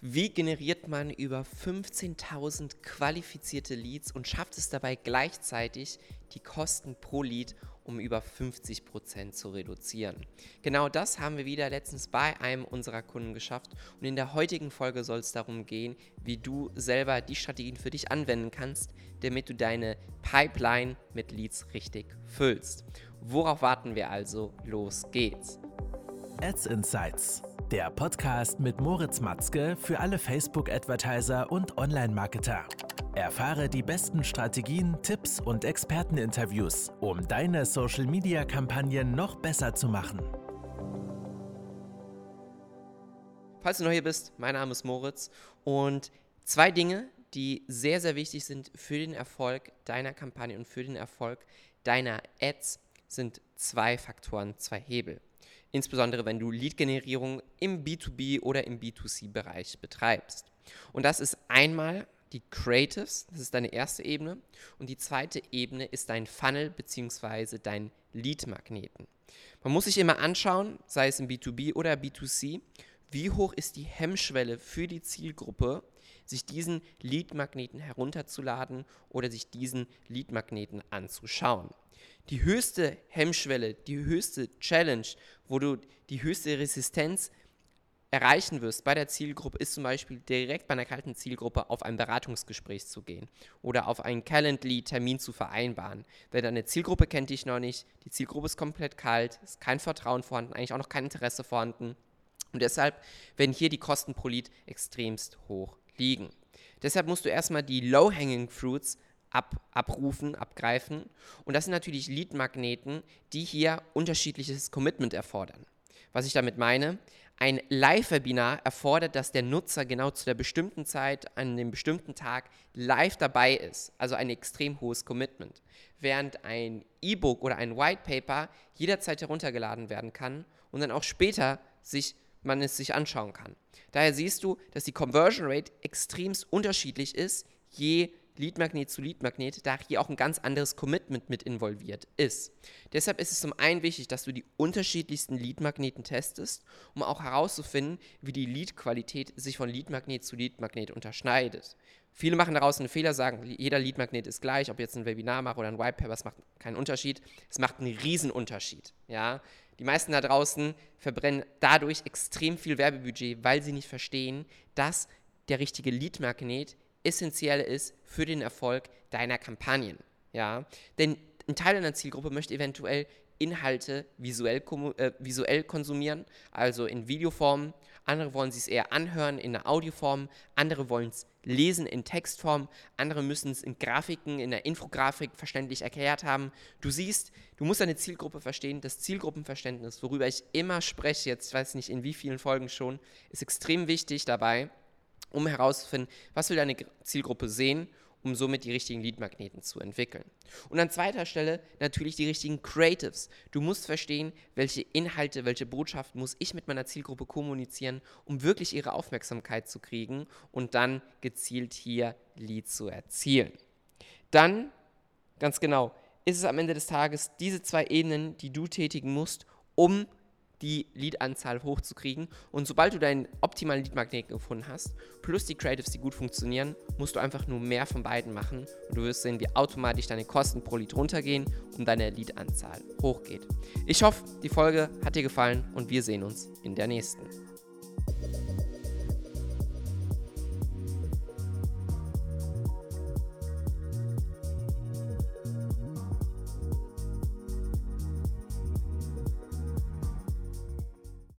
Wie generiert man über 15.000 qualifizierte Leads und schafft es dabei gleichzeitig, die Kosten pro Lead um über 50% zu reduzieren? Genau das haben wir wieder letztens bei einem unserer Kunden geschafft und in der heutigen Folge soll es darum gehen, wie du selber die Strategien für dich anwenden kannst, damit du deine Pipeline mit Leads richtig füllst. Worauf warten wir also? Los geht's! Ads Insights der Podcast mit Moritz Matzke für alle Facebook-Advertiser und Online-Marketer. Erfahre die besten Strategien, Tipps und Experteninterviews, um deine Social-Media-Kampagnen noch besser zu machen. Falls du neu hier bist, mein Name ist Moritz und zwei Dinge, die sehr, sehr wichtig sind für den Erfolg deiner Kampagne und für den Erfolg deiner Ads, sind zwei Faktoren, zwei Hebel insbesondere wenn du Lead-Generierung im B2B oder im B2C-Bereich betreibst. Und das ist einmal die Creatives, das ist deine erste Ebene. Und die zweite Ebene ist dein Funnel bzw. dein Lead-Magneten. Man muss sich immer anschauen, sei es im B2B oder B2C, wie hoch ist die Hemmschwelle für die Zielgruppe, sich diesen Lead-Magneten herunterzuladen oder sich diesen Lead-Magneten anzuschauen die höchste Hemmschwelle, die höchste Challenge, wo du die höchste Resistenz erreichen wirst bei der Zielgruppe, ist zum Beispiel direkt bei einer kalten Zielgruppe auf ein Beratungsgespräch zu gehen oder auf einen Calendly-Termin zu vereinbaren. Denn deine Zielgruppe kennt dich noch nicht, die Zielgruppe ist komplett kalt, ist kein Vertrauen vorhanden, eigentlich auch noch kein Interesse vorhanden. Und deshalb werden hier die Kosten pro Lead extremst hoch liegen. Deshalb musst du erstmal die Low-Hanging Fruits ab, abrufen, abgreifen. Und das sind natürlich Lead-Magneten, die hier unterschiedliches Commitment erfordern. Was ich damit meine, ein Live-Webinar erfordert, dass der Nutzer genau zu der bestimmten Zeit, an dem bestimmten Tag live dabei ist. Also ein extrem hohes Commitment. Während ein E-Book oder ein White Paper jederzeit heruntergeladen werden kann und dann auch später sich, man es sich anschauen kann. Daher siehst du, dass die Conversion Rate extremst unterschiedlich ist, je Leadmagnet zu Leadmagnet, da hier auch ein ganz anderes Commitment mit involviert ist. Deshalb ist es zum einen wichtig, dass du die unterschiedlichsten Leadmagneten testest, um auch herauszufinden, wie die Leadqualität sich von Leadmagnet zu Leadmagnet unterscheidet. Viele machen daraus einen Fehler, sagen, jeder Leadmagnet ist gleich, ob jetzt ein Webinar mache oder ein Whitepaper, es macht keinen Unterschied. Es macht einen Riesenunterschied. Ja? Die meisten da draußen verbrennen dadurch extrem viel Werbebudget, weil sie nicht verstehen, dass der richtige Leadmagnet essentiell ist für den Erfolg deiner Kampagnen. Ja? Denn ein Teil deiner Zielgruppe möchte eventuell Inhalte visuell, äh, visuell konsumieren, also in Videoform. Andere wollen sie es eher anhören in der Audioform. Andere wollen es lesen in Textform. Andere müssen es in Grafiken, in der Infografik verständlich erklärt haben. Du siehst, du musst deine Zielgruppe verstehen. Das Zielgruppenverständnis, worüber ich immer spreche, jetzt weiß ich nicht in wie vielen Folgen schon, ist extrem wichtig dabei um herauszufinden, was will deine Zielgruppe sehen, um somit die richtigen Lead-Magneten zu entwickeln. Und an zweiter Stelle natürlich die richtigen Creatives. Du musst verstehen, welche Inhalte, welche Botschaften muss ich mit meiner Zielgruppe kommunizieren, um wirklich ihre Aufmerksamkeit zu kriegen und dann gezielt hier Leads zu erzielen. Dann, ganz genau, ist es am Ende des Tages diese zwei Ebenen, die du tätigen musst, um die Lead-Anzahl hochzukriegen. Und sobald du deinen optimalen Lead-Magneten gefunden hast, plus die Creatives, die gut funktionieren, musst du einfach nur mehr von beiden machen. Und du wirst sehen, wie automatisch deine Kosten pro Lead runtergehen und deine Lead-Anzahl hochgeht. Ich hoffe, die Folge hat dir gefallen und wir sehen uns in der nächsten.